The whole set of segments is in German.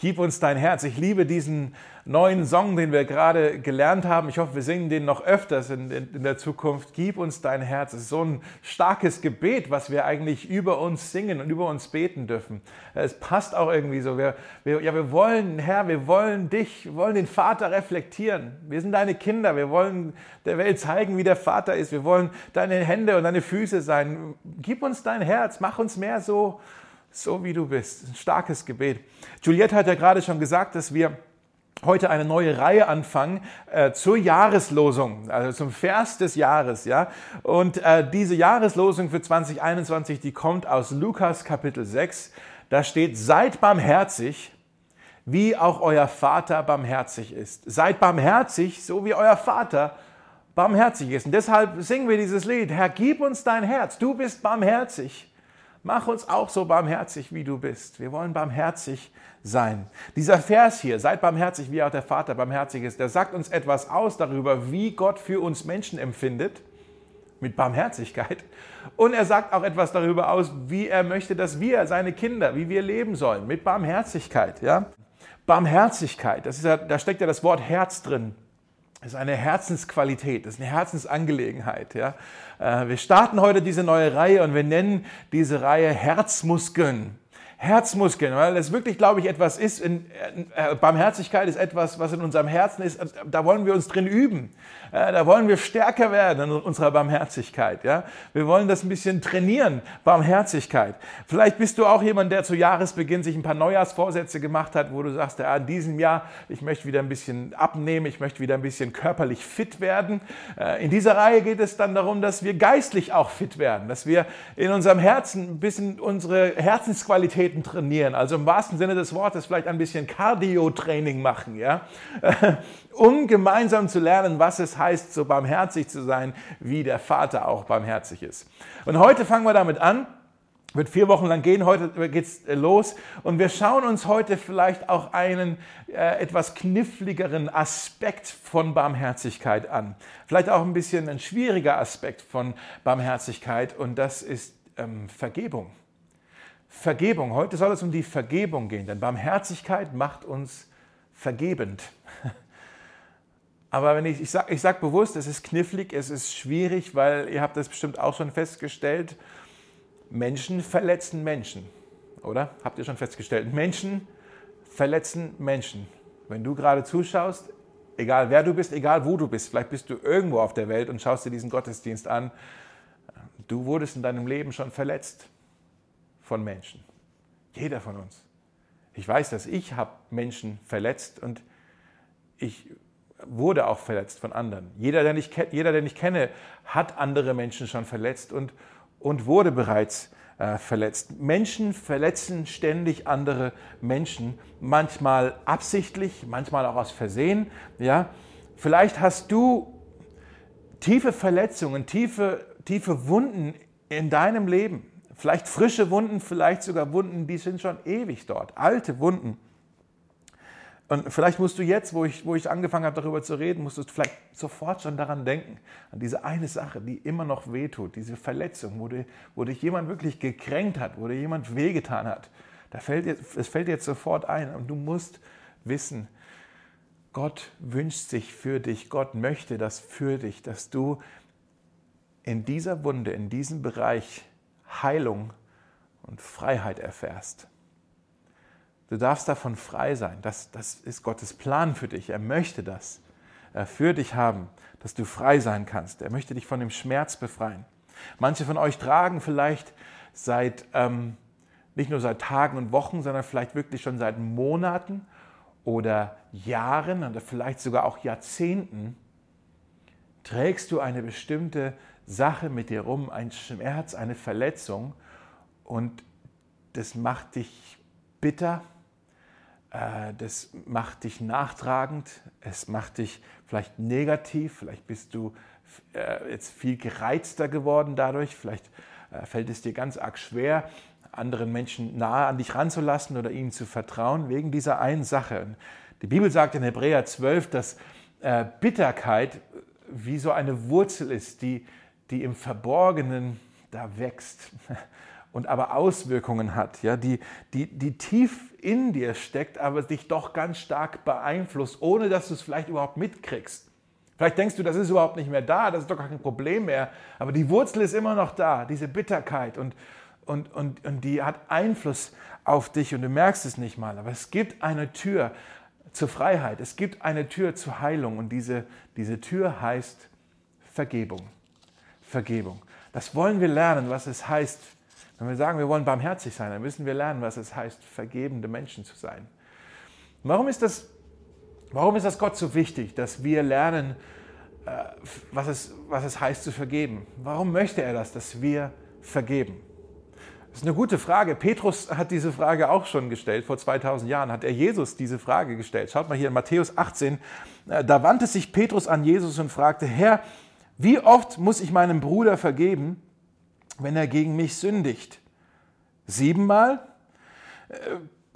Gib uns dein Herz. Ich liebe diesen neuen Song, den wir gerade gelernt haben. Ich hoffe, wir singen den noch öfters in, in, in, der Zukunft. Gib uns dein Herz. Es ist so ein starkes Gebet, was wir eigentlich über uns singen und über uns beten dürfen. Es passt auch irgendwie so. Wir, wir, ja, wir wollen, Herr, wir wollen dich, wir wollen den Vater reflektieren. Wir sind deine Kinder. Wir wollen der Welt zeigen, wie der Vater ist. Wir wollen deine Hände und deine Füße sein. Gib uns dein Herz. Mach uns mehr so so wie du bist. Ein starkes Gebet. Juliette hat ja gerade schon gesagt, dass wir heute eine neue Reihe anfangen äh, zur Jahreslosung, also zum Vers des Jahres, ja. Und äh, diese Jahreslosung für 2021, die kommt aus Lukas Kapitel 6. Da steht: Seid barmherzig, wie auch euer Vater barmherzig ist. Seid barmherzig, so wie euer Vater barmherzig ist. Und deshalb singen wir dieses Lied: Herr, gib uns dein Herz. Du bist barmherzig. Mach uns auch so barmherzig, wie du bist. Wir wollen barmherzig sein. Dieser Vers hier, seid barmherzig, wie auch der Vater barmherzig ist, der sagt uns etwas aus darüber, wie Gott für uns Menschen empfindet, mit Barmherzigkeit. Und er sagt auch etwas darüber aus, wie er möchte, dass wir, seine Kinder, wie wir leben sollen, mit Barmherzigkeit. Ja? Barmherzigkeit, das ist ja, da steckt ja das Wort Herz drin. Das ist eine Herzensqualität, das ist eine Herzensangelegenheit. Ja? Äh, wir starten heute diese neue Reihe und wir nennen diese Reihe Herzmuskeln. Herzmuskeln, weil das wirklich, glaube ich, etwas ist. In, äh, Barmherzigkeit ist etwas, was in unserem Herzen ist. Da wollen wir uns drin üben. Äh, da wollen wir stärker werden in unserer Barmherzigkeit. Ja? Wir wollen das ein bisschen trainieren, Barmherzigkeit. Vielleicht bist du auch jemand, der zu Jahresbeginn sich ein paar Neujahrsvorsätze gemacht hat, wo du sagst, ja, in diesem Jahr, ich möchte wieder ein bisschen abnehmen, ich möchte wieder ein bisschen körperlich fit werden. Äh, in dieser Reihe geht es dann darum, dass wir geistlich auch fit werden, dass wir in unserem Herzen ein bisschen unsere Herzensqualitäten trainieren. Also im wahrsten Sinne des Wortes vielleicht ein bisschen Cardio-Training machen, ja? um gemeinsam zu lernen, was es heißt, so barmherzig zu sein, wie der Vater auch barmherzig ist. Und heute fangen wir damit an. Wird vier Wochen lang gehen, heute geht's los und wir schauen uns heute vielleicht auch einen äh, etwas kniffligeren Aspekt von Barmherzigkeit an. Vielleicht auch ein bisschen ein schwieriger Aspekt von Barmherzigkeit und das ist ähm, Vergebung. Vergebung, heute soll es um die Vergebung gehen, denn Barmherzigkeit macht uns vergebend. Aber wenn ich, ich sage ich sag bewusst, es ist knifflig, es ist schwierig, weil ihr habt das bestimmt auch schon festgestellt, Menschen verletzen Menschen, oder? Habt ihr schon festgestellt? Menschen verletzen Menschen. Wenn du gerade zuschaust, egal wer du bist, egal wo du bist, vielleicht bist du irgendwo auf der Welt und schaust dir diesen Gottesdienst an, du wurdest in deinem Leben schon verletzt von Menschen. Jeder von uns. Ich weiß, dass ich habe Menschen verletzt und ich wurde auch verletzt von anderen. Jeder, den ich, jeder, den ich kenne, hat andere Menschen schon verletzt und, und wurde bereits äh, verletzt. Menschen verletzen ständig andere Menschen, manchmal absichtlich, manchmal auch aus Versehen. Ja? Vielleicht hast du tiefe Verletzungen, tiefe, tiefe Wunden in deinem Leben. Vielleicht frische Wunden, vielleicht sogar Wunden, die sind schon ewig dort, alte Wunden. Und vielleicht musst du jetzt, wo ich, wo ich angefangen habe, darüber zu reden, musst du vielleicht sofort schon daran denken, an diese eine Sache, die immer noch wehtut, diese Verletzung, wo, du, wo dich jemand wirklich gekränkt hat, wo dir jemand wehgetan hat. Da fällt jetzt, es fällt jetzt sofort ein und du musst wissen, Gott wünscht sich für dich, Gott möchte das für dich, dass du in dieser Wunde, in diesem Bereich Heilung und Freiheit erfährst. Du darfst davon frei sein. Das, das ist Gottes Plan für dich. Er möchte das äh, für dich haben, dass du frei sein kannst. Er möchte dich von dem Schmerz befreien. Manche von euch tragen vielleicht seit, ähm, nicht nur seit Tagen und Wochen, sondern vielleicht wirklich schon seit Monaten oder Jahren oder vielleicht sogar auch Jahrzehnten, trägst du eine bestimmte Sache mit dir rum, ein Schmerz, eine Verletzung und das macht dich bitter, das macht dich nachtragend, es macht dich vielleicht negativ, vielleicht bist du äh, jetzt viel gereizter geworden dadurch, vielleicht äh, fällt es dir ganz arg schwer, anderen Menschen nahe an dich ranzulassen oder ihnen zu vertrauen, wegen dieser einen Sache. Die Bibel sagt in Hebräer 12, dass Bitterkeit wie so eine Wurzel ist, die, die im Verborgenen da wächst und aber Auswirkungen hat, ja, die, die, die tief in dir steckt, aber dich doch ganz stark beeinflusst, ohne dass du es vielleicht überhaupt mitkriegst. Vielleicht denkst du, das ist überhaupt nicht mehr da, das ist doch gar kein Problem mehr, aber die Wurzel ist immer noch da, diese Bitterkeit und, und, und, und die hat Einfluss auf dich und du merkst es nicht mal. Aber es gibt eine Tür zur Freiheit, es gibt eine Tür zur Heilung und diese, diese Tür heißt Vergebung. Vergebung. Das wollen wir lernen, was es heißt. Wenn wir sagen, wir wollen barmherzig sein, dann müssen wir lernen, was es heißt, vergebende Menschen zu sein. Warum ist das, warum ist das Gott so wichtig, dass wir lernen, äh, was es, was es heißt zu vergeben? Warum möchte er das, dass wir vergeben? Das ist eine gute Frage. Petrus hat diese Frage auch schon gestellt. Vor 2000 Jahren hat er Jesus diese Frage gestellt. Schaut mal hier in Matthäus 18. Äh, da wandte sich Petrus an Jesus und fragte, Herr, wie oft muss ich meinem Bruder vergeben, wenn er gegen mich sündigt? Siebenmal?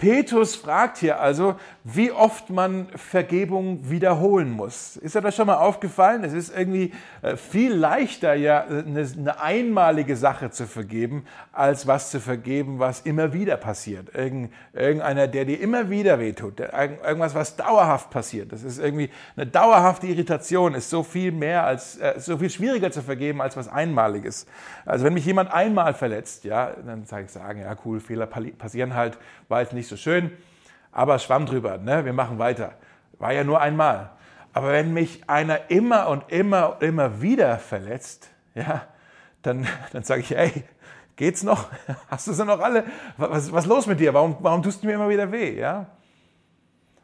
Petrus fragt hier also, wie oft man Vergebung wiederholen muss. Ist dir das schon mal aufgefallen? Es ist irgendwie äh, viel leichter, ja, eine, einmalige Sache zu vergeben, als was zu vergeben, was immer wieder passiert. irgendeiner, der dir immer wieder wehtut. Irgendwas, was dauerhaft passiert. Das ist irgendwie eine dauerhafte Irritation, ist so viel mehr als, äh, so viel schwieriger zu vergeben, als was Einmaliges. Also wenn mich jemand einmal verletzt, ja, dann sage ich sagen, ja cool, Fehler passieren halt, war jetzt nicht nicht so schön, aber schwamm drüber, ne? wir machen weiter. War ja nur einmal. Aber wenn mich einer immer und immer und immer wieder verletzt, ja, dann, dann sage ich, ey, geht's noch? Hast du sie noch alle? Was, was ist los mit dir? Warum, warum tust du mir immer wieder weh? Ja?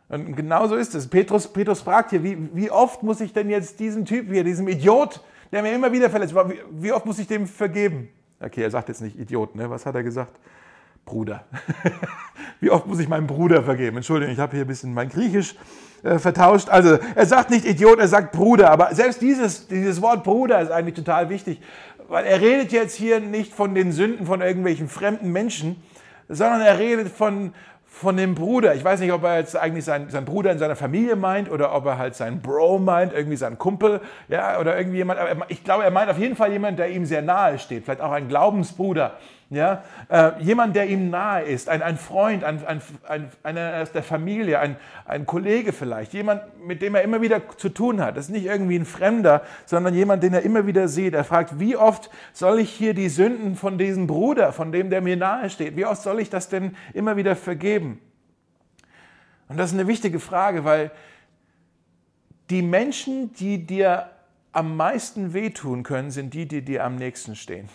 Und genau so ist es. Petrus, Petrus fragt hier, wie, wie oft muss ich denn jetzt diesem Typ hier, diesem Idiot, der mir immer wieder verletzt, wie, wie oft muss ich dem vergeben? Okay, er sagt jetzt nicht Idiot, ne? Was hat er gesagt? Bruder. Wie oft muss ich meinem Bruder vergeben? Entschuldigung, ich habe hier ein bisschen mein Griechisch äh, vertauscht. Also er sagt nicht Idiot, er sagt Bruder. Aber selbst dieses, dieses Wort Bruder ist eigentlich total wichtig, weil er redet jetzt hier nicht von den Sünden von irgendwelchen fremden Menschen, sondern er redet von, von dem Bruder. Ich weiß nicht, ob er jetzt eigentlich seinen, seinen Bruder in seiner Familie meint oder ob er halt seinen Bro meint, irgendwie seinen Kumpel, ja, oder irgendwie jemand. Aber ich glaube, er meint auf jeden Fall jemand, der ihm sehr nahe steht. Vielleicht auch ein Glaubensbruder ja? Äh, jemand, der ihm nahe ist, ein, ein Freund, ein, ein, ein, einer aus der Familie, ein, ein Kollege vielleicht, jemand, mit dem er immer wieder zu tun hat. Das ist nicht irgendwie ein Fremder, sondern jemand, den er immer wieder sieht. Er fragt, wie oft soll ich hier die Sünden von diesem Bruder, von dem, der mir nahe steht, wie oft soll ich das denn immer wieder vergeben? Und das ist eine wichtige Frage, weil die Menschen, die dir am meisten wehtun können, sind die, die dir am nächsten stehen.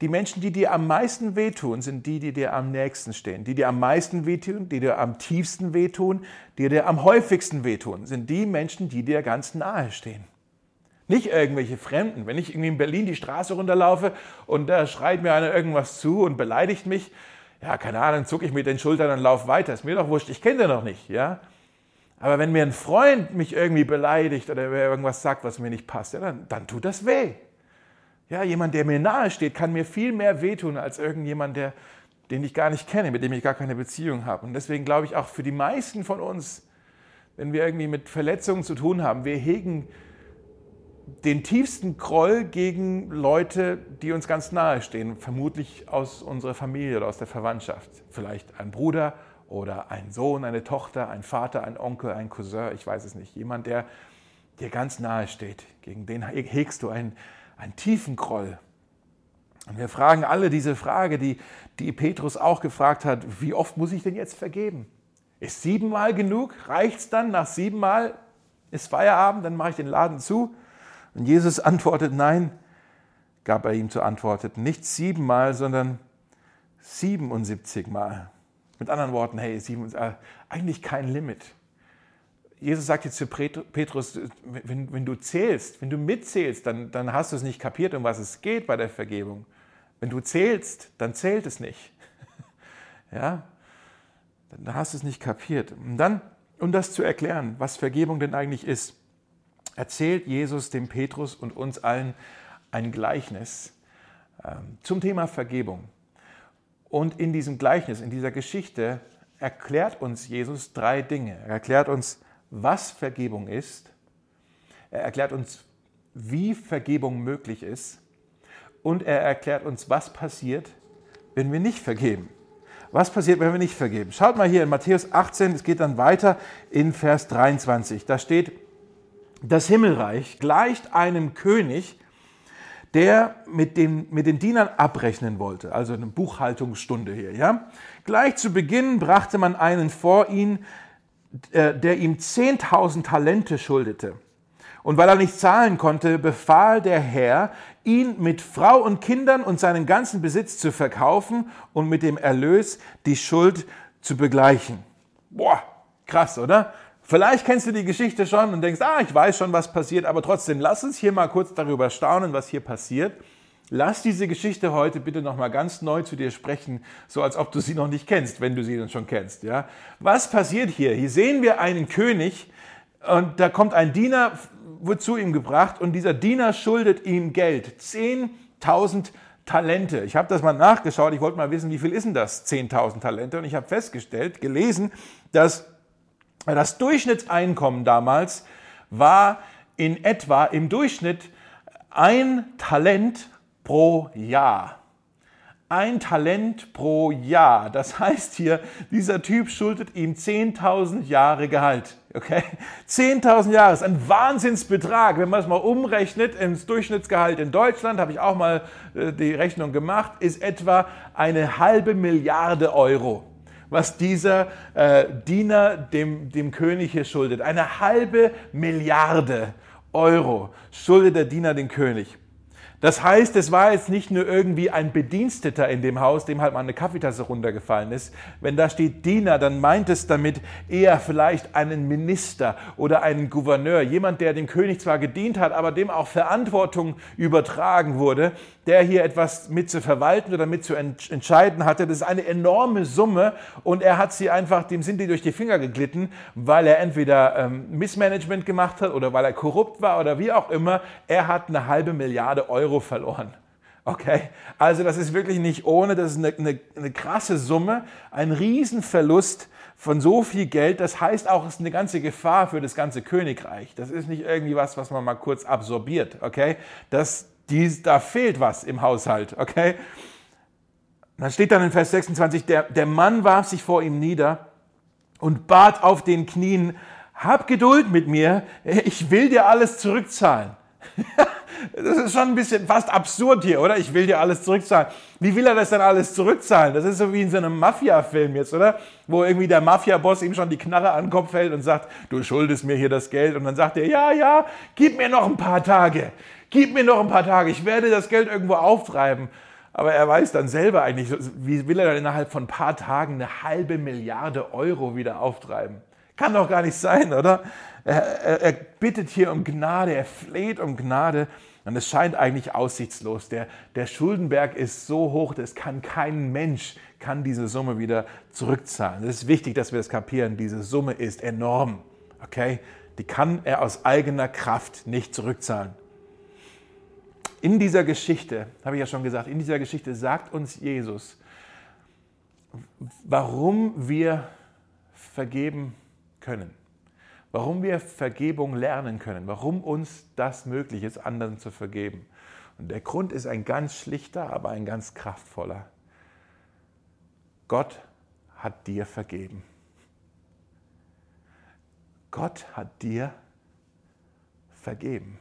Die Menschen, die dir am meisten wehtun, sind die, die dir am nächsten stehen. Die dir am meisten wehtun, die dir am tiefsten wehtun, die dir am häufigsten wehtun, sind die Menschen, die dir ganz nahe stehen. Nicht irgendwelche Fremden. Wenn ich irgendwie in Berlin die Straße runterlaufe und da schreit mir einer irgendwas zu und beleidigt mich, ja, keine Ahnung, zucke ich mit den Schultern und laufe weiter. Ist mir doch wurscht, ich kenne den noch nicht, ja. Aber wenn mir ein Freund mich irgendwie beleidigt oder irgendwas sagt, was mir nicht passt, ja, dann, dann tut das weh. Ja, jemand, der mir nahe steht, kann mir viel mehr wehtun als irgendjemand, der, den ich gar nicht kenne, mit dem ich gar keine Beziehung habe. Und deswegen glaube ich auch für die meisten von uns, wenn wir irgendwie mit Verletzungen zu tun haben, wir hegen den tiefsten Groll gegen Leute, die uns ganz nahe stehen, vermutlich aus unserer Familie oder aus der Verwandtschaft. Vielleicht ein Bruder oder ein Sohn, eine Tochter, ein Vater, ein Onkel, ein Cousin, ich weiß es nicht. Jemand, der dir ganz nahe steht, gegen den hegst du ein, einen tiefen Groll. Und wir fragen alle diese Frage, die, die Petrus auch gefragt hat, wie oft muss ich denn jetzt vergeben? Ist siebenmal genug? Reicht es dann? Nach siebenmal ist Feierabend, dann mache ich den Laden zu? Und Jesus antwortet, nein, gab er ihm zu antworten, nicht siebenmal, sondern 77 Mal. Mit anderen Worten, hey, äh, eigentlich kein Limit. Jesus sagt jetzt zu Petrus, wenn, wenn, du zählst, wenn du mitzählst, dann, dann hast du es nicht kapiert, um was es geht bei der Vergebung. Wenn du zählst, dann zählt es nicht. Ja, dann hast du es nicht kapiert. Und dann, um das zu erklären, was Vergebung denn eigentlich ist, erzählt Jesus dem Petrus und uns allen ein Gleichnis ähm, zum Thema Vergebung. Und in diesem Gleichnis, in dieser Geschichte, erklärt uns Jesus drei Dinge. Er erklärt uns, was Vergebung ist. Er erklärt uns, wie Vergebung möglich ist. und er erklärt uns, was passiert, wenn wir nicht vergeben. Was passiert, wenn wir nicht vergeben? Schaut mal hier in Matthäus 18, es geht dann weiter in Vers 23. Da steht, das Himmelreich gleicht einem König, der mit den, mit den Dienern abrechnen wollte, also eine Buchhaltungsstunde hier. Ja? Gleich zu Beginn brachte man einen vor ihn, der ihm 10.000 Talente schuldete. Und weil er nicht zahlen konnte, befahl der Herr, ihn mit Frau und Kindern und seinen ganzen Besitz zu verkaufen und mit dem Erlös die Schuld zu begleichen. Boah, krass, oder? Vielleicht kennst du die Geschichte schon und denkst, ah, ich weiß schon, was passiert, aber trotzdem, lass uns hier mal kurz darüber staunen, was hier passiert. Lass diese Geschichte heute bitte nochmal ganz neu zu dir sprechen, so als ob du sie noch nicht kennst, wenn du sie dann schon kennst. Ja? Was passiert hier? Hier sehen wir einen König und da kommt ein Diener wird zu ihm gebracht und dieser Diener schuldet ihm Geld. 10.000 Talente. Ich habe das mal nachgeschaut, ich wollte mal wissen, wie viel ist denn das? 10.000 Talente. Und ich habe festgestellt, gelesen, dass das Durchschnittseinkommen damals war in etwa im Durchschnitt ein Talent pro Jahr ein Talent pro Jahr. Das heißt hier, dieser Typ schuldet ihm 10.000 Jahre Gehalt. Okay? 10.000 Jahre ist ein Wahnsinnsbetrag. Wenn man es mal umrechnet, ins Durchschnittsgehalt in Deutschland, habe ich auch mal äh, die Rechnung gemacht, ist etwa eine halbe Milliarde Euro was dieser äh, Diener dem, dem König hier schuldet. Eine halbe Milliarde Euro schuldet der Diener den König. Das heißt, es war jetzt nicht nur irgendwie ein Bediensteter in dem Haus, dem halt mal eine Kaffeetasse runtergefallen ist. Wenn da steht Diener, dann meint es damit eher vielleicht einen Minister oder einen Gouverneur, jemand, der dem König zwar gedient hat, aber dem auch Verantwortung übertragen wurde, der hier etwas mit zu verwalten oder mit zu entscheiden hatte. Das ist eine enorme Summe und er hat sie einfach, dem sind die durch die Finger geglitten, weil er entweder ähm, Missmanagement gemacht hat oder weil er korrupt war oder wie auch immer. Er hat eine halbe Milliarde Euro verloren. Okay, also das ist wirklich nicht ohne, das ist eine, eine, eine krasse Summe, ein Riesenverlust von so viel Geld. Das heißt auch, es ist eine ganze Gefahr für das ganze Königreich. Das ist nicht irgendwie was, was man mal kurz absorbiert. Okay, das, die, da fehlt was im Haushalt. Okay, dann steht dann in Vers 26, der, der Mann warf sich vor ihm nieder und bat auf den Knien, hab Geduld mit mir, ich will dir alles zurückzahlen. Das ist schon ein bisschen fast absurd hier, oder? Ich will dir alles zurückzahlen. Wie will er das denn alles zurückzahlen? Das ist so wie in so einem Mafia-Film jetzt, oder? Wo irgendwie der Mafia-Boss ihm schon die Knarre an den Kopf hält und sagt, du schuldest mir hier das Geld. Und dann sagt er, ja, ja, gib mir noch ein paar Tage. Gib mir noch ein paar Tage. Ich werde das Geld irgendwo auftreiben. Aber er weiß dann selber eigentlich, wie will er dann innerhalb von ein paar Tagen eine halbe Milliarde Euro wieder auftreiben? Kann doch gar nicht sein, oder? Er, er, er bittet hier um Gnade, er fleht um Gnade. Und es scheint eigentlich aussichtslos. Der, der Schuldenberg ist so hoch, dass kann kein Mensch kann diese Summe wieder zurückzahlen. Es ist wichtig, dass wir das kapieren. Diese Summe ist enorm. Okay? Die kann er aus eigener Kraft nicht zurückzahlen. In dieser Geschichte, habe ich ja schon gesagt, in dieser Geschichte sagt uns Jesus, warum wir vergeben können warum wir Vergebung lernen können, warum uns das möglich ist, anderen zu vergeben. Und der Grund ist ein ganz schlichter, aber ein ganz kraftvoller. Gott hat dir vergeben. Gott hat dir vergeben.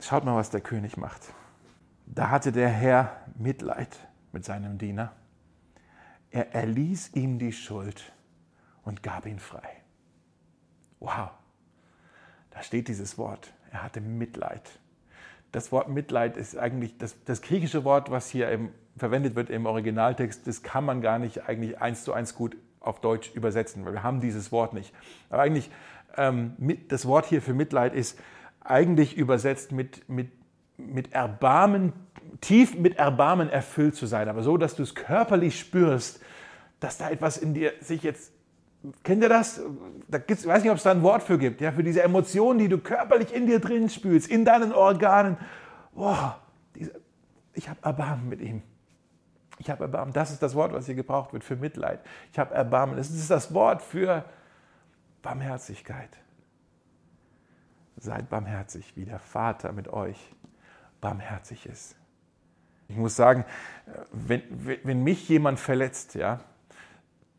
Schaut mal, was der König macht. Da hatte der Herr Mitleid mit seinem Diener. Er erließ ihm die Schuld und gab ihn frei. Wow, da steht dieses Wort. Er hatte Mitleid. Das Wort Mitleid ist eigentlich das, das griechische Wort, was hier im, verwendet wird im Originaltext. Das kann man gar nicht eigentlich eins zu eins gut auf Deutsch übersetzen, weil wir haben dieses Wort nicht. Aber eigentlich, ähm, mit, das Wort hier für Mitleid ist eigentlich übersetzt mit, mit, mit Erbarmen, tief mit Erbarmen erfüllt zu sein, aber so, dass du es körperlich spürst, dass da etwas in dir sich jetzt Kennt ihr das? Da gibt's, ich weiß nicht, ob es da ein Wort für gibt, ja, für diese Emotionen, die du körperlich in dir drin spürst, in deinen Organen. Boah, diese, ich habe Erbarmen mit ihm. Ich habe Erbarmen. Das ist das Wort, was hier gebraucht wird für Mitleid. Ich habe Erbarmen. Das ist das Wort für Barmherzigkeit. Seid barmherzig, wie der Vater mit euch barmherzig ist. Ich muss sagen, wenn, wenn mich jemand verletzt, ja,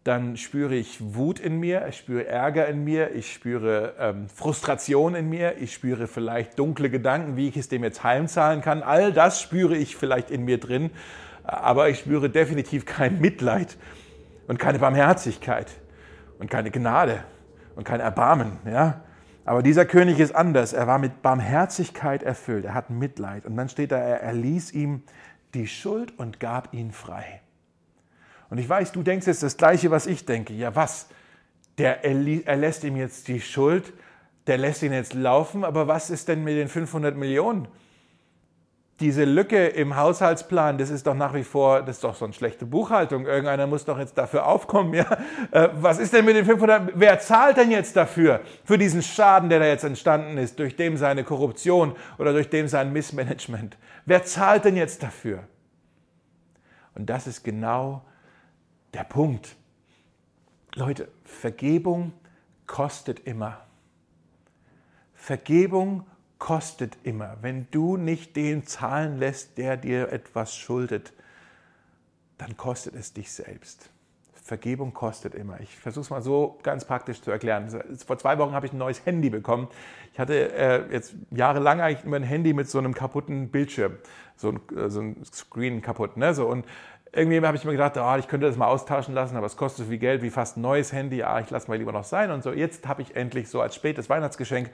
dann spüre ich Wut in mir, ich spüre Ärger in mir, ich spüre ähm, Frustration in mir, ich spüre vielleicht dunkle Gedanken, wie ich es dem jetzt heimzahlen kann. All das spüre ich vielleicht in mir drin, aber ich spüre definitiv kein Mitleid und keine Barmherzigkeit und keine Gnade und kein Erbarmen. Ja? Aber dieser König ist anders. Er war mit Barmherzigkeit erfüllt. Er hat Mitleid. Und dann steht da, er erließ ihm die Schuld und gab ihn frei. Und ich weiß, du denkst jetzt das Gleiche, was ich denke. Ja, was? Der erlässt ihm jetzt die Schuld, der lässt ihn jetzt laufen, aber was ist denn mit den 500 Millionen? diese Lücke im Haushaltsplan, das ist doch nach wie vor, das ist doch so eine schlechte Buchhaltung. Irgendeiner muss doch jetzt dafür aufkommen. Ja? Äh, was ist denn mit den 500? Wer zahlt denn jetzt dafür? Für diesen Schaden, der da jetzt entstanden ist, durch dem seine Korruption oder durch dem sein Missmanagement? Wer zahlt denn jetzt dafür? Und das ist genau der Punkt. Leute, Vergebung kostet immer. Vergebung kostet immer. Wenn du nicht den zahlen lässt, der dir etwas schuldet, dann kostet es dich selbst. Vergebung kostet immer. Ich versuche es mal so ganz praktisch zu erklären. Vor zwei Wochen habe ich ein neues Handy bekommen. Ich hatte äh, jetzt jahrelang eigentlich immer ein Handy mit so einem kaputten Bildschirm, so ein, äh, so ein Screen kaputt. Ne? So, und irgendwie habe ich mir gedacht, oh, ich könnte das mal austauschen lassen, aber es kostet so viel Geld wie fast ein neues Handy. Ah, ich lasse mal lieber noch sein und so. Jetzt habe ich endlich so als spätes Weihnachtsgeschenk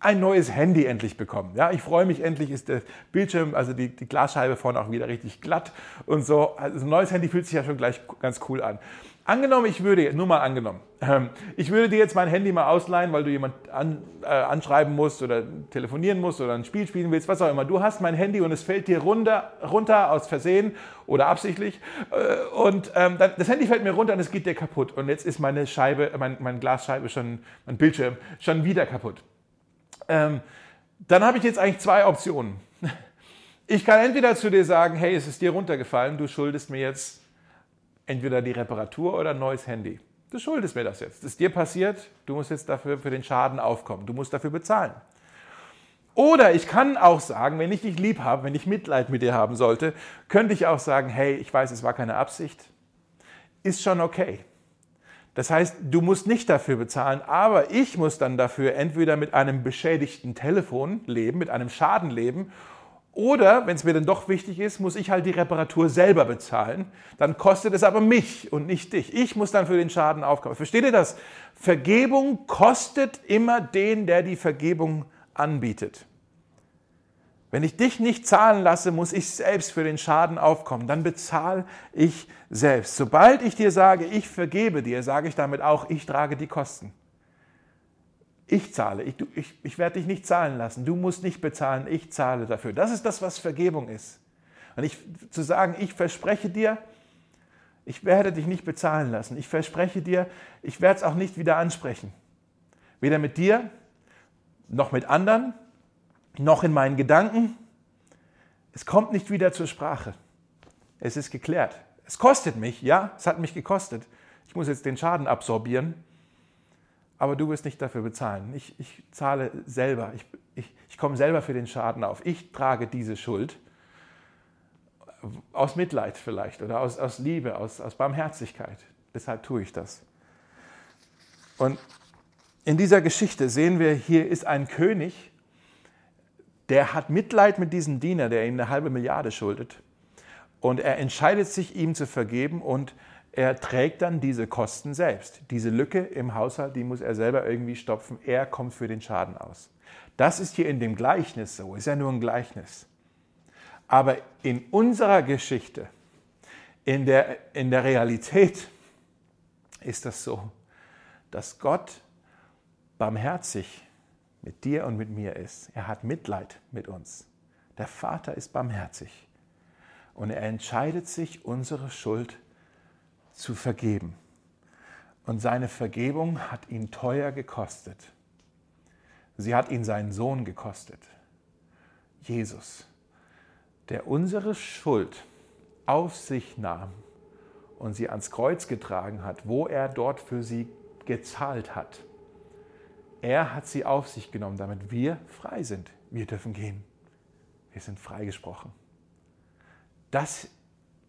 ein neues Handy endlich bekommen. Ja, ich freue mich endlich, ist der Bildschirm, also die, die Glasscheibe vorne auch wieder richtig glatt und so. Also ein neues Handy fühlt sich ja schon gleich ganz cool an. Angenommen, ich würde, nur mal angenommen, ähm, ich würde dir jetzt mein Handy mal ausleihen, weil du jemand an, äh, anschreiben musst oder telefonieren musst oder ein Spiel spielen willst, was auch immer. Du hast mein Handy und es fällt dir runter, runter aus Versehen oder absichtlich äh, und ähm, das Handy fällt mir runter und es geht dir kaputt und jetzt ist meine Scheibe, mein, meine Glasscheibe schon, mein Bildschirm schon wieder kaputt. Ähm, dann habe ich jetzt eigentlich zwei Optionen. Ich kann entweder zu dir sagen, hey, es ist dir runtergefallen, du schuldest mir jetzt entweder die Reparatur oder ein neues Handy. Du schuldest mir das jetzt. Das ist dir passiert, du musst jetzt dafür für den Schaden aufkommen. Du musst dafür bezahlen. Oder ich kann auch sagen, wenn ich dich lieb habe, wenn ich Mitleid mit dir haben sollte, könnte ich auch sagen, hey, ich weiß, es war keine Absicht. Ist schon okay. Das heißt, du musst nicht dafür bezahlen, aber ich muss dann dafür entweder mit einem beschädigten Telefon leben, mit einem Schaden leben oder, wenn es mir dann doch wichtig ist, muss ich halt die Reparatur selber bezahlen. Dann kostet es aber mich und nicht dich. Ich muss dann für den Schaden aufkommen. Versteht ihr das? Vergebung kostet immer den, der die Vergebung anbietet. Wenn ich dich nicht zahlen lasse, muss ich selbst für den Schaden aufkommen. Dann bezahle ich selbst. Sobald ich dir sage, ich vergebe dir, sage ich damit auch, ich trage die Kosten. Ich zahle, ich, ich, ich werde dich nicht zahlen lassen, du musst nicht bezahlen, ich zahle dafür. Das ist das, was Vergebung ist. Und ich, zu sagen, ich verspreche dir, ich werde dich nicht bezahlen lassen. Ich verspreche dir, ich werde es auch nicht wieder ansprechen. Weder mit dir, noch mit anderen, noch in meinen Gedanken. Es kommt nicht wieder zur Sprache. Es ist geklärt. Es kostet mich, ja, es hat mich gekostet. Ich muss jetzt den Schaden absorbieren aber du wirst nicht dafür bezahlen. Ich, ich zahle selber, ich, ich, ich komme selber für den Schaden auf. Ich trage diese Schuld aus Mitleid vielleicht oder aus, aus Liebe, aus, aus Barmherzigkeit. Deshalb tue ich das. Und in dieser Geschichte sehen wir, hier ist ein König, der hat Mitleid mit diesem Diener, der ihm eine halbe Milliarde schuldet. Und er entscheidet sich, ihm zu vergeben und er trägt dann diese Kosten selbst. Diese Lücke im Haushalt, die muss er selber irgendwie stopfen. Er kommt für den Schaden aus. Das ist hier in dem Gleichnis so, ist ja nur ein Gleichnis. Aber in unserer Geschichte, in der, in der Realität ist das so, dass Gott barmherzig mit dir und mit mir ist. Er hat Mitleid mit uns. Der Vater ist barmherzig. Und er entscheidet sich, unsere Schuld zu vergeben. Und seine Vergebung hat ihn teuer gekostet. Sie hat ihn seinen Sohn gekostet. Jesus, der unsere Schuld auf sich nahm und sie ans Kreuz getragen hat, wo er dort für sie gezahlt hat. Er hat sie auf sich genommen, damit wir frei sind. Wir dürfen gehen. Wir sind freigesprochen. Das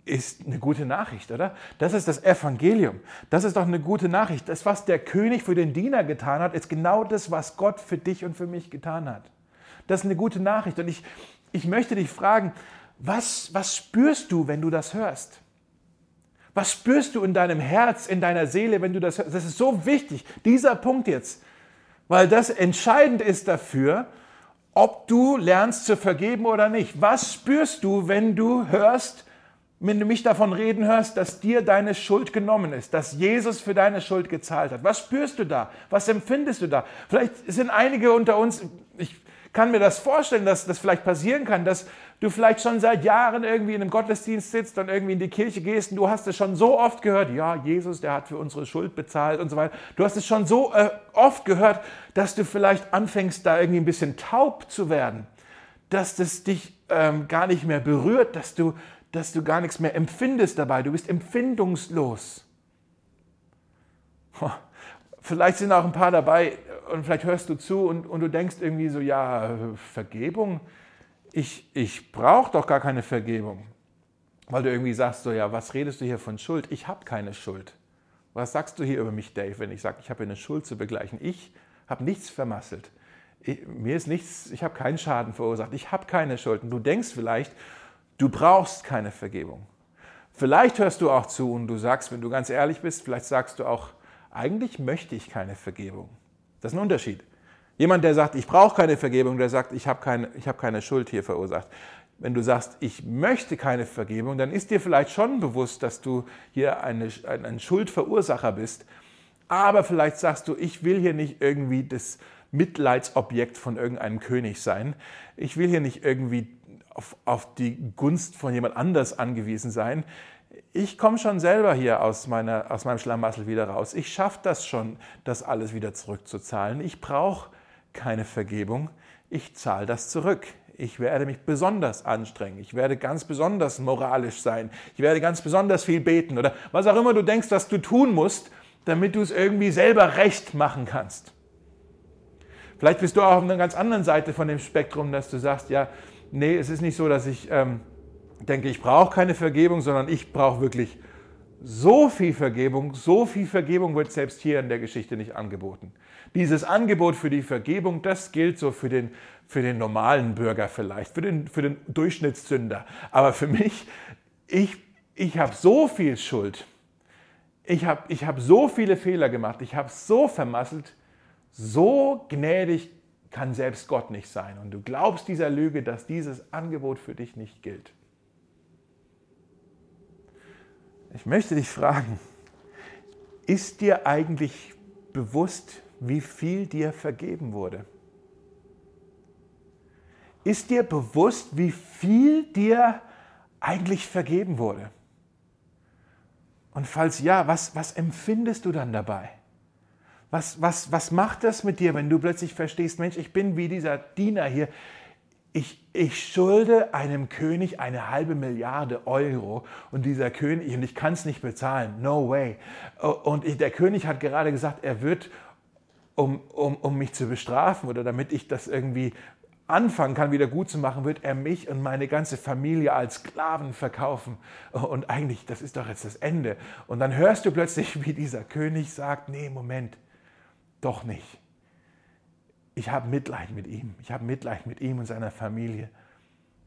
ist eine gute Nachricht, oder? Das ist das Evangelium. Das ist doch eine gute Nachricht. Das, was der König für den Diener getan hat, ist genau das, was Gott für dich und für mich getan hat. Das ist eine gute Nachricht. Und ich, ich möchte dich fragen, was, was spürst du, wenn du das hörst? Was spürst du in deinem Herz, in deiner Seele, wenn du das hörst? Das ist so wichtig, dieser Punkt jetzt, weil das entscheidend ist dafür, ob du lernst zu vergeben oder nicht. Was spürst du, wenn du hörst, wenn du mich davon reden hörst, dass dir deine Schuld genommen ist, dass Jesus für deine Schuld gezahlt hat? Was spürst du da? Was empfindest du da? Vielleicht sind einige unter uns, ich kann mir das vorstellen, dass das vielleicht passieren kann, dass du vielleicht schon seit Jahren irgendwie in einem Gottesdienst sitzt und irgendwie in die Kirche gehst und du hast es schon so oft gehört, ja, Jesus, der hat für unsere Schuld bezahlt und so weiter. Du hast es schon so äh, oft gehört, dass du vielleicht anfängst, da irgendwie ein bisschen taub zu werden, dass das dich ähm, gar nicht mehr berührt, dass du, dass du gar nichts mehr empfindest dabei. Du bist empfindungslos. Vielleicht sind auch ein paar dabei und vielleicht hörst du zu und, und du denkst irgendwie so, ja, Vergebung, ich, ich brauche doch gar keine Vergebung. Weil du irgendwie sagst so, ja, was redest du hier von Schuld? Ich habe keine Schuld. Was sagst du hier über mich, Dave, wenn ich sage, ich habe eine Schuld zu begleichen? Ich habe nichts vermasselt. Ich, mir ist nichts, ich habe keinen Schaden verursacht. Ich habe keine Schuld. Und du denkst vielleicht, du brauchst keine Vergebung. Vielleicht hörst du auch zu und du sagst, wenn du ganz ehrlich bist, vielleicht sagst du auch, eigentlich möchte ich keine Vergebung. Das ist ein Unterschied. Jemand, der sagt, ich brauche keine Vergebung, der sagt, ich habe keine, hab keine Schuld hier verursacht. Wenn du sagst, ich möchte keine Vergebung, dann ist dir vielleicht schon bewusst, dass du hier eine, ein Schuldverursacher bist. Aber vielleicht sagst du, ich will hier nicht irgendwie das Mitleidsobjekt von irgendeinem König sein. Ich will hier nicht irgendwie auf, auf die Gunst von jemand anders angewiesen sein. Ich komme schon selber hier aus, meiner, aus meinem Schlamassel wieder raus. Ich schaffe das schon, das alles wieder zurückzuzahlen. Ich brauche keine Vergebung, ich zahle das zurück. Ich werde mich besonders anstrengen. Ich werde ganz besonders moralisch sein. Ich werde ganz besonders viel beten oder was auch immer du denkst, was du tun musst, damit du es irgendwie selber recht machen kannst. Vielleicht bist du auch auf einer ganz anderen Seite von dem Spektrum, dass du sagst, ja, nee, es ist nicht so, dass ich ähm, denke, ich brauche keine Vergebung, sondern ich brauche wirklich so viel Vergebung, so viel Vergebung wird selbst hier in der Geschichte nicht angeboten. Dieses Angebot für die Vergebung, das gilt so für den, für den normalen Bürger vielleicht, für den, für den Durchschnittssünder. Aber für mich, ich, ich habe so viel Schuld. Ich habe ich hab so viele Fehler gemacht. Ich habe so vermasselt. So gnädig kann selbst Gott nicht sein. Und du glaubst dieser Lüge, dass dieses Angebot für dich nicht gilt. Ich möchte dich fragen, ist dir eigentlich bewusst, wie viel dir vergeben wurde? Ist dir bewusst, wie viel dir eigentlich vergeben wurde? Und falls ja, was, was empfindest du dann dabei? Was, was, was macht das mit dir, wenn du plötzlich verstehst, Mensch, ich bin wie dieser Diener hier, ich, ich schulde einem König eine halbe Milliarde Euro und dieser König, und ich kann es nicht bezahlen, no way. Und ich, der König hat gerade gesagt, er wird, um, um, um mich zu bestrafen oder damit ich das irgendwie anfangen kann, wieder gut zu machen, wird er mich und meine ganze Familie als Sklaven verkaufen. Und eigentlich, das ist doch jetzt das Ende. Und dann hörst du plötzlich, wie dieser König sagt, nee, Moment, doch nicht ich habe Mitleid mit ihm. Ich habe Mitleid mit ihm und seiner Familie.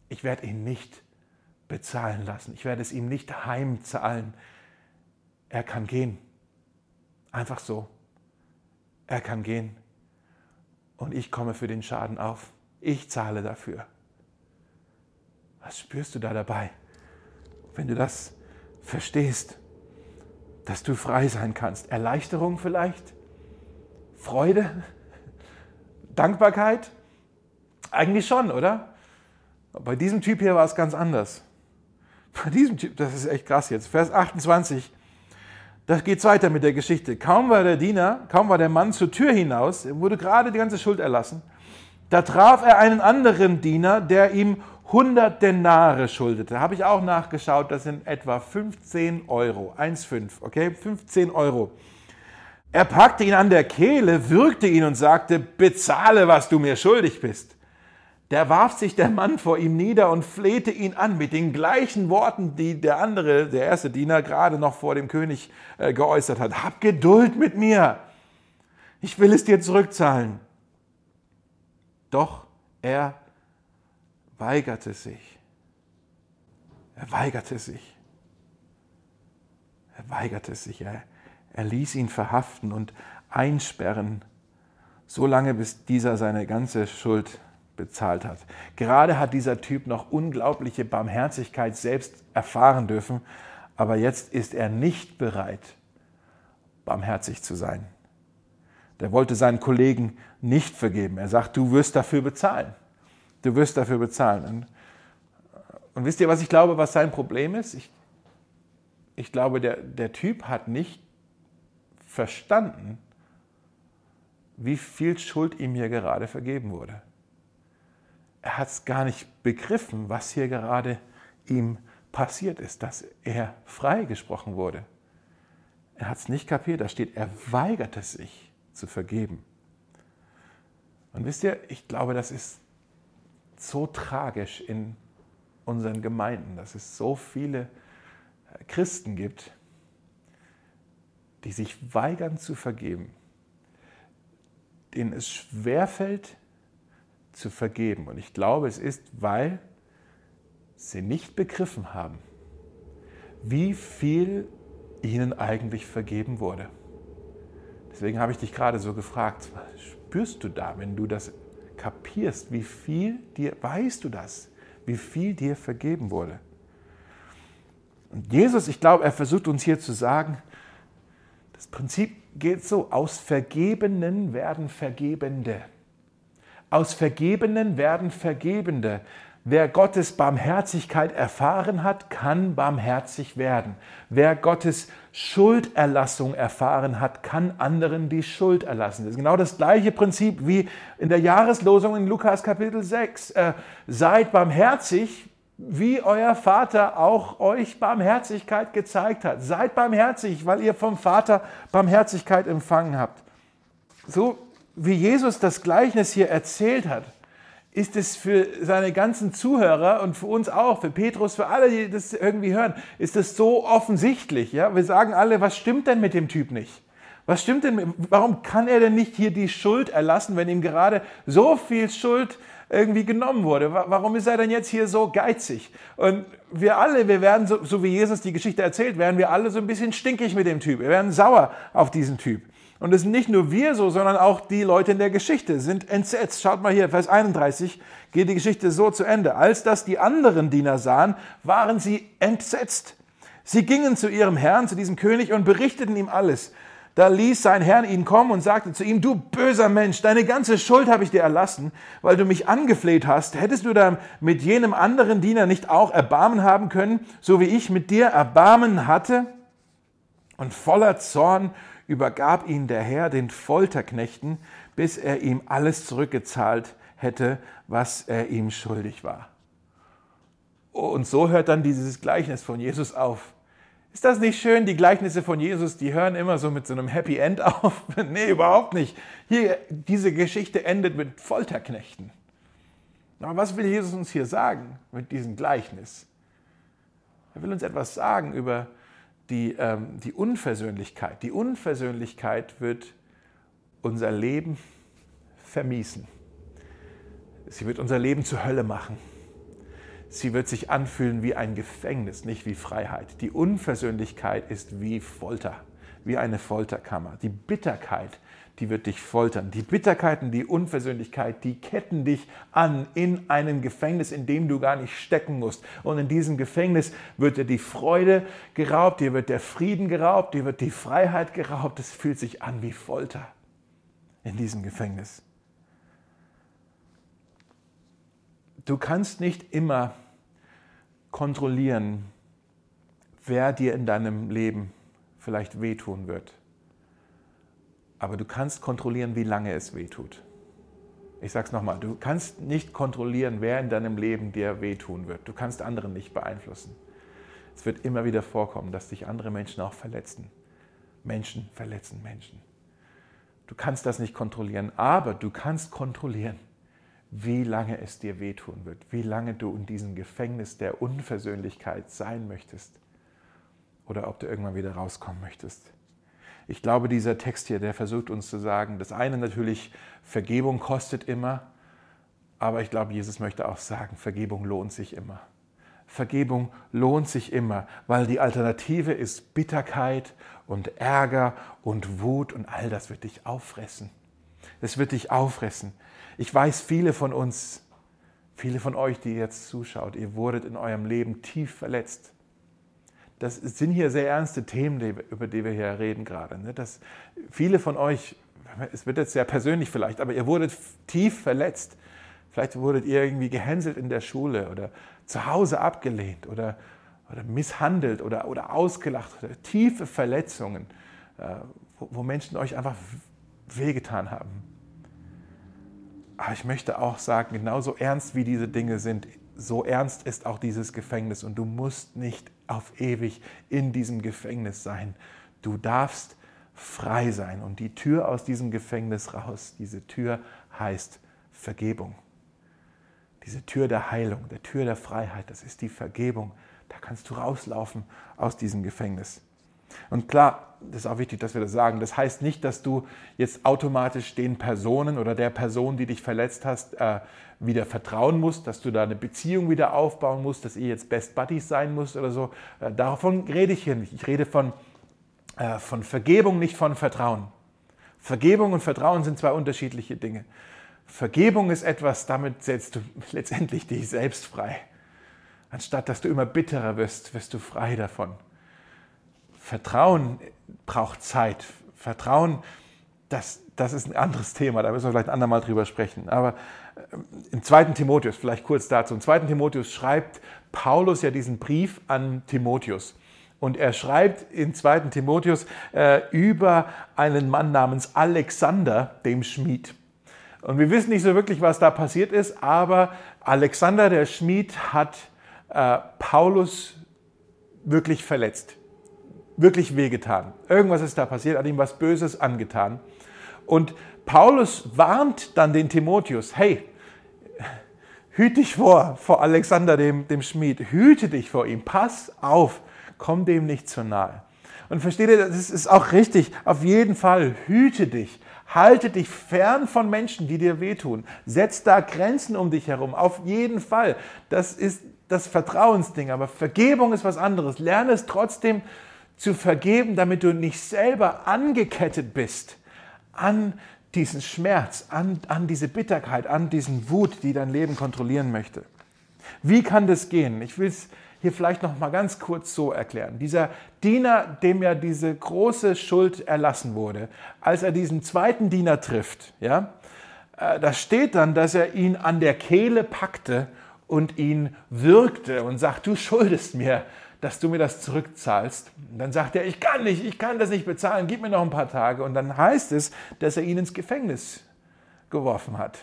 Ich werde ihn nicht bezahlen lassen. Ich werde es ihm nicht heimzahlen. Er kann gehen. Einfach so. Er kann gehen. Und ich komme für den Schaden auf. Ich zahle dafür. Was spürst du da dabei, wenn du das verstehst, dass du frei sein kannst? Erleichterung vielleicht? Freude? Dankbarkeit? Eigentlich schon, oder? Bei diesem Typ hier war es ganz anders. Bei diesem Typ, das ist echt krass jetzt. Vers 28, da geht es weiter mit der Geschichte. Kaum war der Diener, kaum war der Mann zur Tür hinaus, wurde gerade die ganze Schuld erlassen. Da traf er einen anderen Diener, der ihm 100 Denare schuldete. Habe ich auch nachgeschaut, das sind etwa 15 Euro. 1,5, okay? 15 Euro. Er packte ihn an der Kehle, würgte ihn und sagte, bezahle, was du mir schuldig bist. Da warf sich der Mann vor ihm nieder und flehte ihn an mit den gleichen Worten, die der andere, der erste Diener, gerade noch vor dem König äh, geäußert hat. Hab Geduld mit mir. Ich will es dir zurückzahlen. Doch er weigerte sich. Er weigerte sich. Er weigerte sich. Er, er ließ ihn verhaften und einsperren, so lange bis dieser seine ganze Schuld bezahlt hat. Gerade hat dieser Typ noch unglaubliche Barmherzigkeit selbst erfahren dürfen, aber jetzt ist er nicht bereit, barmherzig zu sein. Der wollte seinen Kollegen nicht vergeben. Er sagt, du wirst dafür bezahlen. Du wirst dafür bezahlen. Und, und wisst ihr, was ich glaube, was sein Problem ist? Ich, ich glaube, der, der Typ hat nicht verstanden, wie viel Schuld ihm hier gerade vergeben wurde er hat es gar nicht begriffen, was hier gerade ihm passiert ist, dass er freigesprochen wurde. Er hat es nicht kapiert, da steht, er weigerte sich zu vergeben. Und wisst ihr, ich glaube, das ist so tragisch in unseren Gemeinden, dass es so viele Christen gibt, die sich weigern zu vergeben, denen es schwerfällt, zu vergeben. Und ich glaube, es ist, weil sie nicht begriffen haben, wie viel ihnen eigentlich vergeben wurde. Deswegen habe ich dich gerade so gefragt, spürst du da, wenn du das kapierst, wie viel dir, weißt du das, wie viel dir vergeben wurde? Und Jesus, ich glaube, er versucht uns hier zu sagen, das Prinzip geht so, aus Vergebenen werden Vergebende. Aus Vergebenen werden Vergebende. Wer Gottes Barmherzigkeit erfahren hat, kann barmherzig werden. Wer Gottes Schulderlassung erfahren hat, kann anderen die Schuld erlassen. Das ist genau das gleiche Prinzip wie in der Jahreslosung in Lukas Kapitel 6. Äh, seid barmherzig, wie euer Vater auch euch Barmherzigkeit gezeigt hat. Seid barmherzig, weil ihr vom Vater Barmherzigkeit empfangen habt. So wie Jesus das Gleichnis hier erzählt hat, ist es für seine ganzen Zuhörer und für uns auch, für Petrus, für alle, die das irgendwie hören, ist es so offensichtlich. Ja? Wir sagen alle, was stimmt denn mit dem Typ nicht? Was stimmt denn, warum kann er denn nicht hier die Schuld erlassen, wenn ihm gerade so viel Schuld irgendwie genommen wurde? Warum ist er denn jetzt hier so geizig? Und wir alle, wir werden, so, so wie Jesus die Geschichte erzählt, werden wir alle so ein bisschen stinkig mit dem Typ. Wir werden sauer auf diesen Typ. Und es sind nicht nur wir so, sondern auch die Leute in der Geschichte sind entsetzt. Schaut mal hier, Vers 31 geht die Geschichte so zu Ende. Als das die anderen Diener sahen, waren sie entsetzt. Sie gingen zu ihrem Herrn, zu diesem König und berichteten ihm alles. Da ließ sein Herr ihn kommen und sagte zu ihm, du böser Mensch, deine ganze Schuld habe ich dir erlassen, weil du mich angefleht hast. Hättest du da mit jenem anderen Diener nicht auch Erbarmen haben können, so wie ich mit dir Erbarmen hatte? Und voller Zorn übergab ihn der Herr den Folterknechten, bis er ihm alles zurückgezahlt hätte, was er ihm schuldig war. Und so hört dann dieses Gleichnis von Jesus auf. Ist das nicht schön? Die Gleichnisse von Jesus, die hören immer so mit so einem Happy End auf. nee, überhaupt nicht. Hier, diese Geschichte endet mit Folterknechten. Aber was will Jesus uns hier sagen mit diesem Gleichnis? Er will uns etwas sagen über die, ähm, die Unversöhnlichkeit. Die Unversöhnlichkeit wird unser Leben vermiesen. Sie wird unser Leben zur Hölle machen. Sie wird sich anfühlen wie ein Gefängnis, nicht wie Freiheit. Die Unversöhnlichkeit ist wie Folter, wie eine Folterkammer. Die Bitterkeit die wird dich foltern. Die Bitterkeit und die Unversöhnlichkeit, die ketten dich an in einem Gefängnis, in dem du gar nicht stecken musst. Und in diesem Gefängnis wird dir die Freude geraubt, dir wird der Frieden geraubt, dir wird die Freiheit geraubt. Es fühlt sich an wie Folter in diesem Gefängnis. Du kannst nicht immer kontrollieren, wer dir in deinem Leben vielleicht wehtun wird. Aber du kannst kontrollieren, wie lange es weh tut. Ich sage es nochmal, du kannst nicht kontrollieren, wer in deinem Leben dir wehtun wird. Du kannst anderen nicht beeinflussen. Es wird immer wieder vorkommen, dass dich andere Menschen auch verletzen. Menschen verletzen Menschen. Du kannst das nicht kontrollieren, aber du kannst kontrollieren, wie lange es dir wehtun wird, wie lange du in diesem Gefängnis der Unversöhnlichkeit sein möchtest oder ob du irgendwann wieder rauskommen möchtest. Ich glaube, dieser Text hier, der versucht uns zu sagen, das eine natürlich, Vergebung kostet immer, aber ich glaube, Jesus möchte auch sagen, Vergebung lohnt sich immer. Vergebung lohnt sich immer, weil die Alternative ist Bitterkeit und Ärger und Wut und all das wird dich auffressen. Es wird dich auffressen. Ich weiß, viele von uns, viele von euch, die jetzt zuschaut, ihr wurdet in eurem Leben tief verletzt. Das sind hier sehr ernste Themen, über die wir hier reden gerade. Ne? Das, viele von euch, es wird jetzt sehr persönlich vielleicht, aber ihr wurdet tief verletzt. Vielleicht wurdet ihr irgendwie gehänselt in der Schule oder zu Hause abgelehnt oder, oder misshandelt oder, oder ausgelacht oder tiefe Verletzungen, äh, wo Menschen euch einfach wehgetan haben. Aber ich möchte auch sagen, genauso ernst wie diese Dinge sind, so ernst ist auch dieses Gefängnis und du musst nicht auf ewig in diesem Gefängnis sein. Du darfst frei sein und die Tür aus diesem Gefängnis raus, diese Tür heißt Vergebung. Diese Tür der Heilung, der Tür der Freiheit, das ist die Vergebung. Da kannst du rauslaufen aus diesem Gefängnis. Und klar, das ist auch wichtig, dass wir das sagen. Das heißt nicht, dass du jetzt automatisch den Personen oder der Person, die dich verletzt hast, äh, wieder vertrauen musst, dass du da eine Beziehung wieder aufbauen musst, dass ihr jetzt Best Buddies sein musst oder so. Äh, davon rede ich hier nicht. Ich rede von, äh, von Vergebung, nicht von Vertrauen. Vergebung und Vertrauen sind zwei unterschiedliche Dinge. Vergebung ist etwas, damit setzt du letztendlich dich selbst frei. Anstatt dass du immer bitterer wirst, wirst du frei davon. Vertrauen braucht Zeit. Vertrauen, das, das ist ein anderes Thema, da müssen wir vielleicht ein andermal drüber sprechen. Aber äh, im zweiten Timotheus, vielleicht kurz dazu, im zweiten Timotheus schreibt Paulus ja diesen Brief an Timotheus. Und er schreibt in 2. Timotheus äh, über einen Mann namens Alexander, dem Schmied. Und wir wissen nicht so wirklich, was da passiert ist, aber Alexander der Schmied hat äh, Paulus wirklich verletzt, wirklich wehgetan. Irgendwas ist da passiert, hat ihm was Böses angetan. Und Paulus warnt dann den Timotheus, hey, hüte dich vor, vor Alexander dem, dem Schmied, hüte dich vor ihm, pass auf, komm dem nicht zu nahe. Und versteht ihr, das ist auch richtig, auf jeden Fall, hüte dich Halte dich fern von Menschen, die dir wehtun. Setz da Grenzen um dich herum. Auf jeden Fall. Das ist das Vertrauensding. Aber Vergebung ist was anderes. Lerne es trotzdem zu vergeben, damit du nicht selber angekettet bist an diesen Schmerz, an, an diese Bitterkeit, an diesen Wut, die dein Leben kontrollieren möchte. Wie kann das gehen? Ich will es hier vielleicht noch mal ganz kurz so erklären. Dieser Diener, dem ja diese große Schuld erlassen wurde, als er diesen zweiten Diener trifft, ja, äh, da steht dann, dass er ihn an der Kehle packte und ihn würgte und sagt, du schuldest mir, dass du mir das zurückzahlst. Und dann sagt er, ich kann nicht, ich kann das nicht bezahlen, gib mir noch ein paar Tage. Und dann heißt es, dass er ihn ins Gefängnis geworfen hat.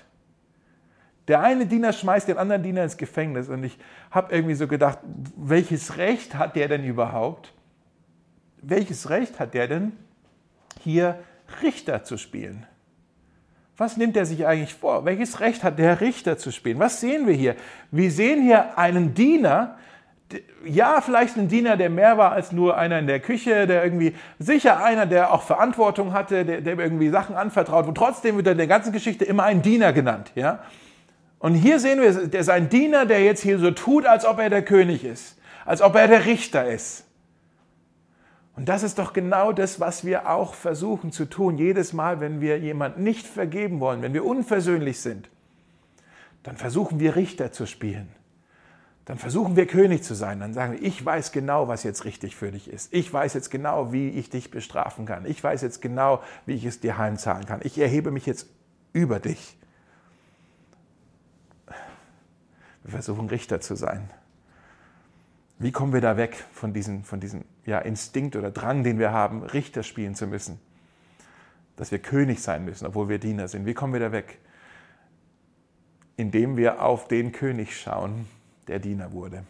Der eine Diener schmeißt den anderen Diener ins Gefängnis und ich habe irgendwie so gedacht, welches Recht hat der denn überhaupt? Welches Recht hat der denn, hier Richter zu spielen? Was nimmt er sich eigentlich vor? Welches Recht hat der Richter zu spielen? Was sehen wir hier? Wir sehen hier einen Diener, ja, vielleicht ein Diener, der mehr war als nur einer in der Küche, der irgendwie, sicher einer, der auch Verantwortung hatte, der, der irgendwie Sachen anvertraut, und trotzdem wird er in der ganzen Geschichte immer ein Diener genannt, ja. Und hier sehen wir, der ist ein Diener, der jetzt hier so tut, als ob er der König ist, als ob er der Richter ist. Und das ist doch genau das, was wir auch versuchen zu tun, jedes Mal, wenn wir jemand nicht vergeben wollen, wenn wir unversöhnlich sind, dann versuchen wir Richter zu spielen. Dann versuchen wir König zu sein. Dann sagen wir, ich weiß genau, was jetzt richtig für dich ist. Ich weiß jetzt genau, wie ich dich bestrafen kann. Ich weiß jetzt genau, wie ich es dir heimzahlen kann. Ich erhebe mich jetzt über dich. Wir versuchen Richter zu sein. Wie kommen wir da weg von diesem, von diesem ja, Instinkt oder Drang, den wir haben, Richter spielen zu müssen? Dass wir König sein müssen, obwohl wir Diener sind. Wie kommen wir da weg? Indem wir auf den König schauen, der Diener wurde.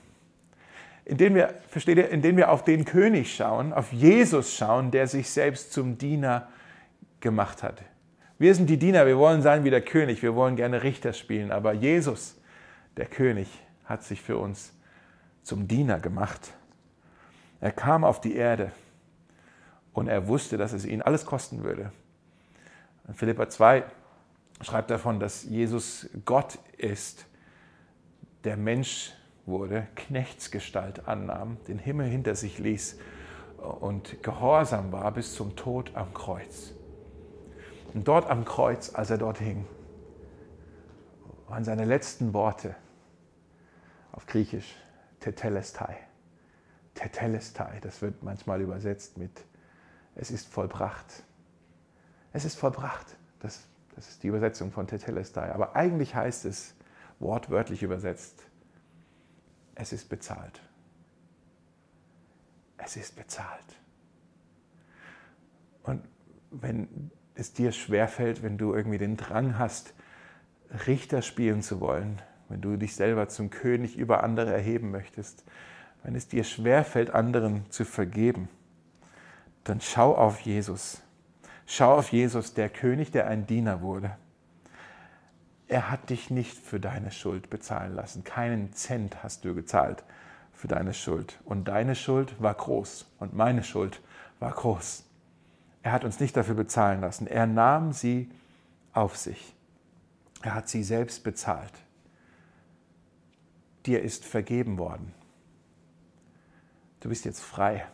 Indem wir, versteht ihr, indem wir auf den König schauen, auf Jesus schauen, der sich selbst zum Diener gemacht hat. Wir sind die Diener, wir wollen sein wie der König, wir wollen gerne Richter spielen, aber Jesus, der König, hat sich für uns zum Diener gemacht. Er kam auf die Erde und er wusste, dass es ihn alles kosten würde. Philippa 2 schreibt davon, dass Jesus Gott ist, der Mensch wurde, Knechtsgestalt annahm, den Himmel hinter sich ließ und gehorsam war bis zum Tod am Kreuz. Und dort am Kreuz, als er dort hing, waren seine letzten Worte auf Griechisch Tetelestai. Tetelestai, das wird manchmal übersetzt mit Es ist vollbracht. Es ist vollbracht. Das, das ist die Übersetzung von Tetelestai. Aber eigentlich heißt es, wortwörtlich übersetzt, es ist bezahlt. Es ist bezahlt. Und wenn es dir schwerfällt, wenn du irgendwie den Drang hast, Richter spielen zu wollen, wenn du dich selber zum König über andere erheben möchtest, wenn es dir schwerfällt, anderen zu vergeben, dann schau auf Jesus. Schau auf Jesus, der König, der ein Diener wurde. Er hat dich nicht für deine Schuld bezahlen lassen. Keinen Cent hast du gezahlt für deine Schuld. Und deine Schuld war groß und meine Schuld war groß. Er hat uns nicht dafür bezahlen lassen. Er nahm sie auf sich. Er hat sie selbst bezahlt. Dir ist vergeben worden. Du bist jetzt frei.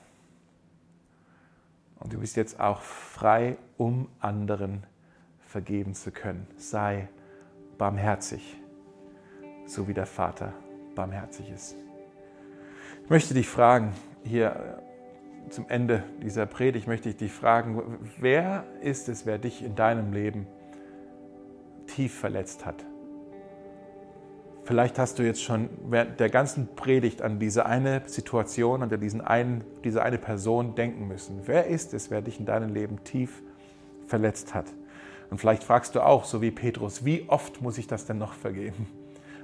Und du bist jetzt auch frei, um anderen vergeben zu können. Sei barmherzig, so wie der Vater barmherzig ist. Ich möchte dich fragen, hier zum Ende dieser Predigt möchte ich dich fragen, wer ist es, wer dich in deinem Leben tief verletzt hat? Vielleicht hast du jetzt schon während der ganzen Predigt an diese eine Situation, an diesen einen, diese eine Person denken müssen. Wer ist es, wer dich in deinem Leben tief verletzt hat? Und vielleicht fragst du auch, so wie Petrus, wie oft muss ich das denn noch vergeben?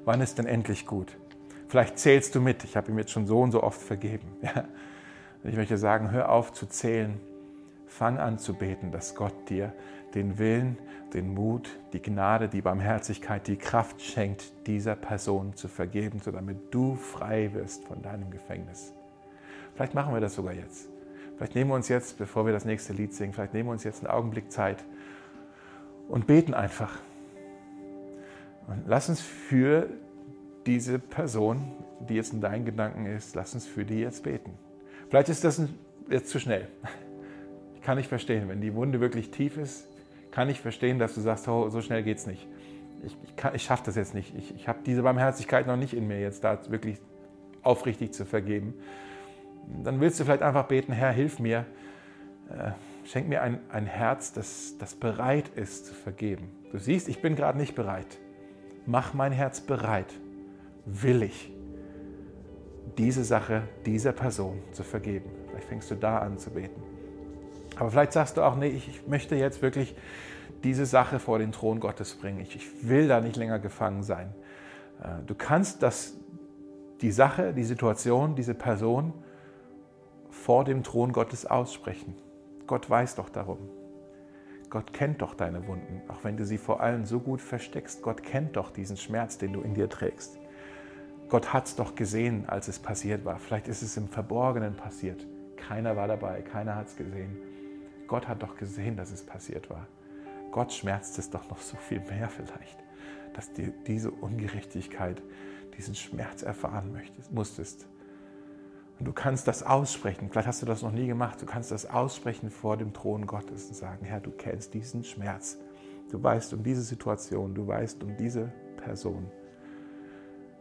Wann ist denn endlich gut? Vielleicht zählst du mit, ich habe ihm jetzt schon so und so oft vergeben. Ja. Ich möchte sagen, hör auf zu zählen. Fang an zu beten, dass Gott dir den Willen, den Mut, die Gnade, die Barmherzigkeit, die Kraft schenkt, dieser Person zu vergeben, so damit du frei wirst von deinem Gefängnis. Vielleicht machen wir das sogar jetzt. Vielleicht nehmen wir uns jetzt, bevor wir das nächste Lied singen, vielleicht nehmen wir uns jetzt einen Augenblick Zeit und beten einfach. Und lass uns für diese Person, die jetzt in deinen Gedanken ist, lass uns für die jetzt beten. Vielleicht ist das jetzt zu schnell. Ich kann nicht verstehen, wenn die Wunde wirklich tief ist, kann ich verstehen, dass du sagst, oh, so schnell geht es nicht. Ich, ich, ich schaffe das jetzt nicht. Ich, ich habe diese Barmherzigkeit noch nicht in mir, jetzt da wirklich aufrichtig zu vergeben. Dann willst du vielleicht einfach beten, Herr, hilf mir, äh, schenk mir ein, ein Herz, das, das bereit ist zu vergeben. Du siehst, ich bin gerade nicht bereit. Mach mein Herz bereit, willig, diese Sache dieser Person zu vergeben. Vielleicht fängst du da an zu beten. Aber vielleicht sagst du auch, nee, ich möchte jetzt wirklich diese Sache vor den Thron Gottes bringen. Ich, ich will da nicht länger gefangen sein. Äh, du kannst das, die Sache, die Situation, diese Person vor dem Thron Gottes aussprechen. Gott weiß doch darum. Gott kennt doch deine Wunden, auch wenn du sie vor allem so gut versteckst. Gott kennt doch diesen Schmerz, den du in dir trägst. Gott hat es doch gesehen, als es passiert war. Vielleicht ist es im Verborgenen passiert. Keiner war dabei, keiner hat es gesehen. Gott hat doch gesehen, dass es passiert war. Gott schmerzt es doch noch so viel mehr vielleicht, dass du diese Ungerechtigkeit, diesen Schmerz erfahren möchtest, musstest. Und du kannst das aussprechen. Vielleicht hast du das noch nie gemacht. Du kannst das aussprechen vor dem Thron Gottes und sagen, Herr, du kennst diesen Schmerz. Du weißt um diese Situation. Du weißt um diese Person.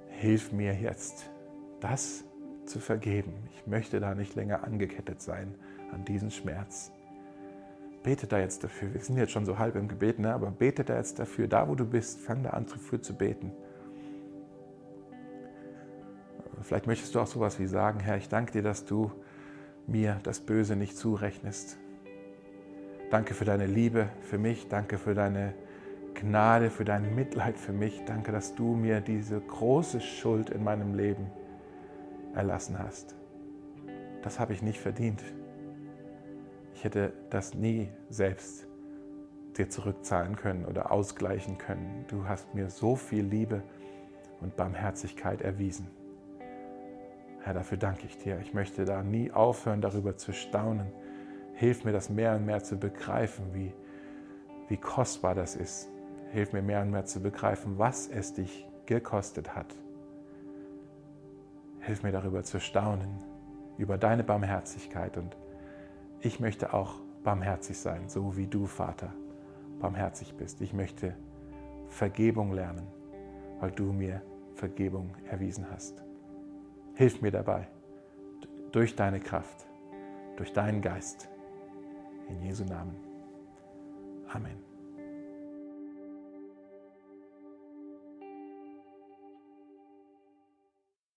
Hilf mir jetzt, das zu vergeben. Ich möchte da nicht länger angekettet sein an diesen Schmerz. Bete da jetzt dafür. Wir sind jetzt schon so halb im Gebet, ne? aber bete da jetzt dafür. Da, wo du bist, fang da an dafür zu beten. Vielleicht möchtest du auch sowas wie sagen, Herr, ich danke dir, dass du mir das Böse nicht zurechnest. Danke für deine Liebe für mich, danke für deine Gnade, für dein Mitleid für mich. Danke, dass du mir diese große Schuld in meinem Leben erlassen hast. Das habe ich nicht verdient. Ich hätte das nie selbst dir zurückzahlen können oder ausgleichen können. Du hast mir so viel Liebe und Barmherzigkeit erwiesen. Herr, dafür danke ich dir. Ich möchte da nie aufhören, darüber zu staunen. Hilf mir, das mehr und mehr zu begreifen, wie, wie kostbar das ist. Hilf mir mehr und mehr zu begreifen, was es dich gekostet hat. Hilf mir darüber zu staunen, über deine Barmherzigkeit. Und ich möchte auch barmherzig sein, so wie du, Vater, barmherzig bist. Ich möchte Vergebung lernen, weil du mir Vergebung erwiesen hast. Hilf mir dabei, durch deine Kraft, durch deinen Geist. In Jesu Namen. Amen.